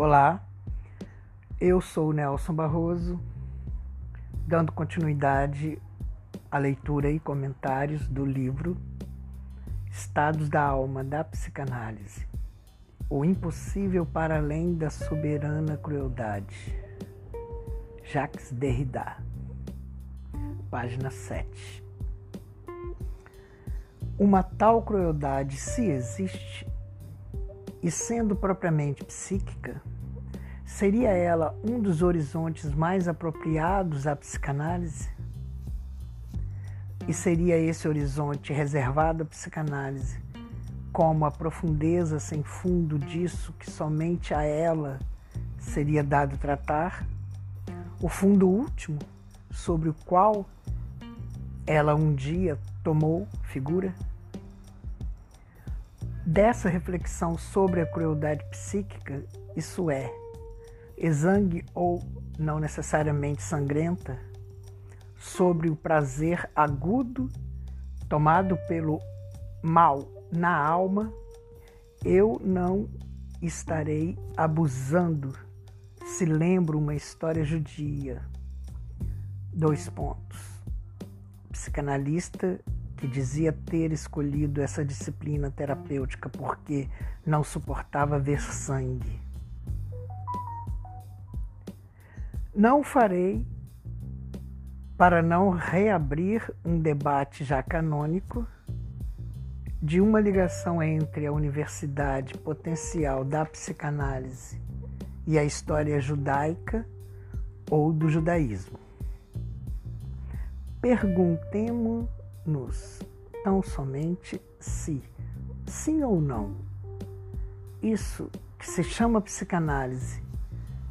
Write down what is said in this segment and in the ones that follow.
Olá, eu sou Nelson Barroso, dando continuidade à leitura e comentários do livro Estados da Alma da Psicanálise O Impossível para Além da Soberana Crueldade, Jacques Derrida, página 7. Uma tal crueldade, se existe, e sendo propriamente psíquica, seria ela um dos horizontes mais apropriados à psicanálise? E seria esse horizonte reservado à psicanálise como a profundeza sem fundo disso que somente a ela seria dado tratar? O fundo último sobre o qual ela um dia tomou figura? dessa reflexão sobre a crueldade psíquica, isso é, exangue ou não necessariamente sangrenta, sobre o prazer agudo tomado pelo mal na alma, eu não estarei abusando se lembro uma história judia. Dois pontos. Psicanalista que dizia ter escolhido essa disciplina terapêutica porque não suportava ver sangue. Não farei para não reabrir um debate já canônico de uma ligação entre a universidade potencial da psicanálise e a história judaica ou do judaísmo. Perguntemos nos tão somente se, sim ou não, isso que se chama psicanálise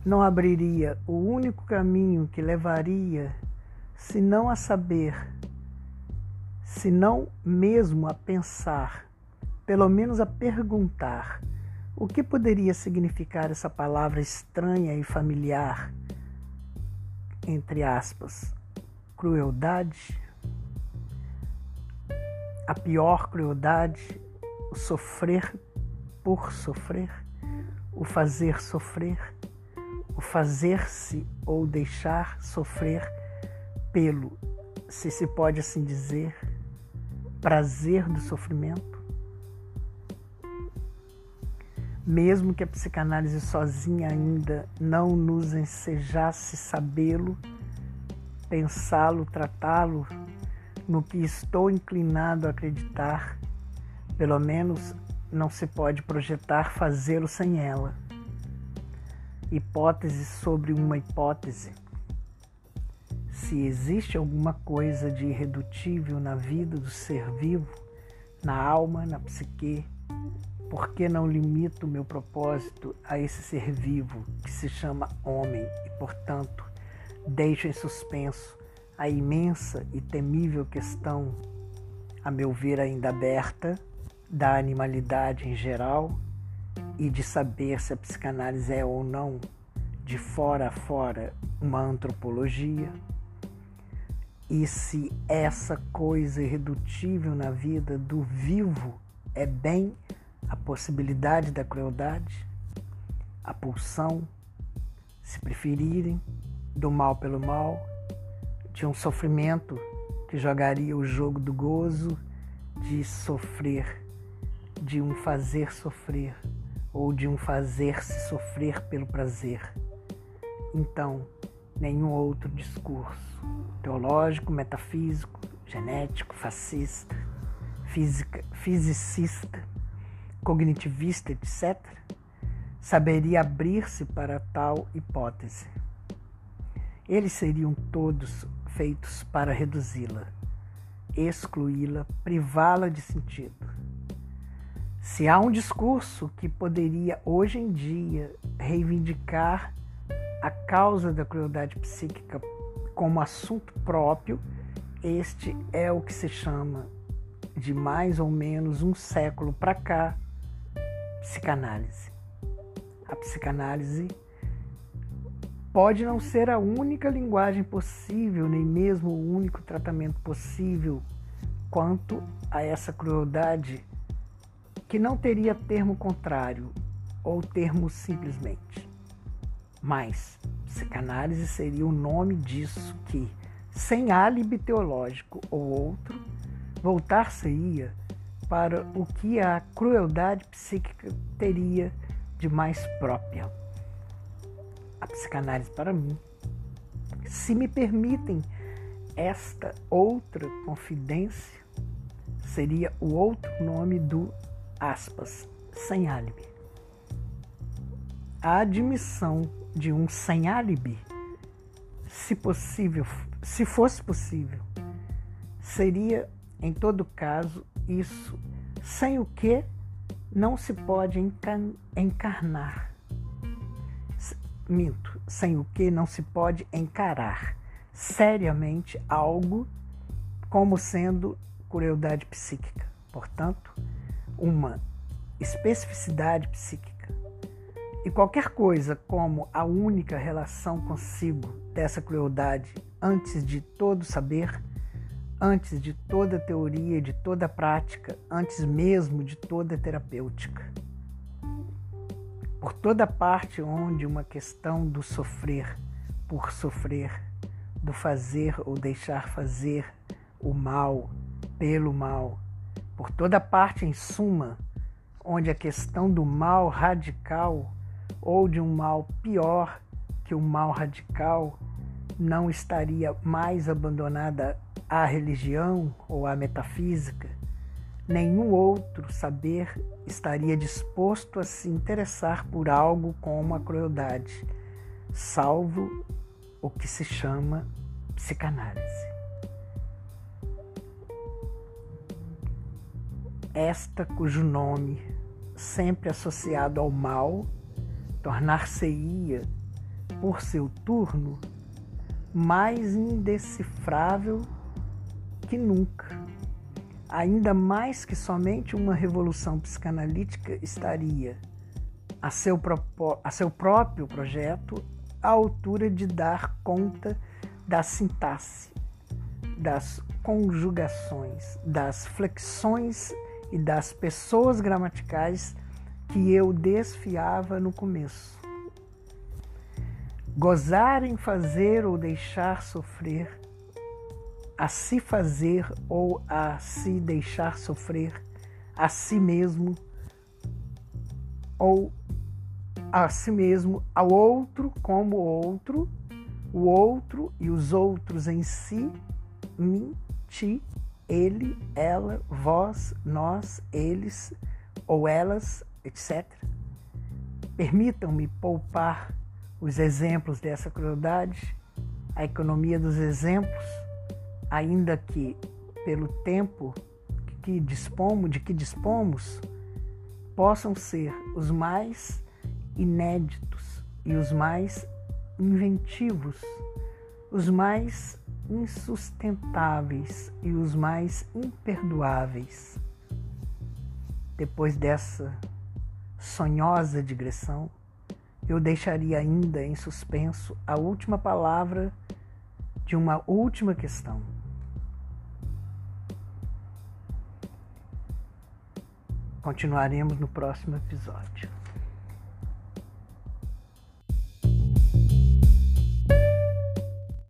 não abriria o único caminho que levaria, se não a saber, se não mesmo a pensar, pelo menos a perguntar, o que poderia significar essa palavra estranha e familiar, entre aspas, crueldade? a pior crueldade, o sofrer por sofrer, o fazer sofrer, o fazer-se ou deixar sofrer pelo, se se pode assim dizer, prazer do sofrimento. Mesmo que a psicanálise sozinha ainda não nos ensejasse sabê-lo, pensá-lo, tratá-lo, no que estou inclinado a acreditar, pelo menos não se pode projetar fazê-lo sem ela. Hipótese sobre uma hipótese. Se existe alguma coisa de irredutível na vida do ser vivo, na alma, na psique, por que não limito o meu propósito a esse ser vivo que se chama homem e, portanto, deixo em suspenso a imensa e temível questão, a meu ver ainda aberta, da animalidade em geral e de saber se a psicanálise é ou não, de fora a fora, uma antropologia, e se essa coisa irredutível na vida do vivo é bem a possibilidade da crueldade, a pulsão, se preferirem, do mal pelo mal de um sofrimento que jogaria o jogo do gozo de sofrer, de um fazer sofrer ou de um fazer-se sofrer pelo prazer. Então, nenhum outro discurso teológico, metafísico, genético, fascista, física, fisicista, cognitivista, etc., saberia abrir-se para tal hipótese. Eles seriam todos feitos para reduzi-la, excluí-la, privá-la de sentido. Se há um discurso que poderia hoje em dia reivindicar a causa da crueldade psíquica como assunto próprio, este é o que se chama de mais ou menos um século para cá psicanálise. A psicanálise pode não ser a única linguagem possível, nem mesmo o único tratamento possível quanto a essa crueldade que não teria termo contrário ou termo simplesmente. Mas psicanálise seria o nome disso que, sem álibi teológico ou outro, voltar-se-ia para o que a crueldade psíquica teria de mais própria. A psicanálise, para mim, se me permitem esta outra confidência, seria o outro nome do aspas, sem álibi. A admissão de um sem álibi, se possível, se fosse possível, seria em todo caso isso sem o que não se pode encarnar. Minto, sem o que não se pode encarar seriamente algo como sendo crueldade psíquica. Portanto, uma especificidade psíquica. E qualquer coisa como a única relação consigo dessa crueldade antes de todo saber, antes de toda teoria, de toda prática, antes mesmo de toda terapêutica. Por toda parte onde uma questão do sofrer por sofrer, do fazer ou deixar fazer o mal pelo mal, por toda parte, em suma, onde a questão do mal radical ou de um mal pior que o mal radical não estaria mais abandonada à religião ou à metafísica, nenhum outro saber estaria disposto a se interessar por algo como a crueldade, salvo o que se chama psicanálise. Esta cujo nome, sempre associado ao mal, tornar-se-ia, por seu turno, mais indecifrável que nunca. Ainda mais que somente uma revolução psicanalítica estaria a seu, a seu próprio projeto à altura de dar conta da sintaxe, das conjugações, das flexões e das pessoas gramaticais que eu desfiava no começo. Gozar em fazer ou deixar sofrer, a se fazer ou a se deixar sofrer, a si mesmo ou a si mesmo, ao outro como outro, o outro e os outros em si, mim, ti ele, ela, vós, nós, eles ou elas, etc. Permitam-me poupar os exemplos dessa crueldade, a economia dos exemplos, ainda que pelo tempo que dispomos, de que dispomos, possam ser os mais inéditos e os mais inventivos, os mais insustentáveis e os mais imperdoáveis. Depois dessa sonhosa digressão, eu deixaria ainda em suspenso a última palavra de uma última questão. Continuaremos no próximo episódio.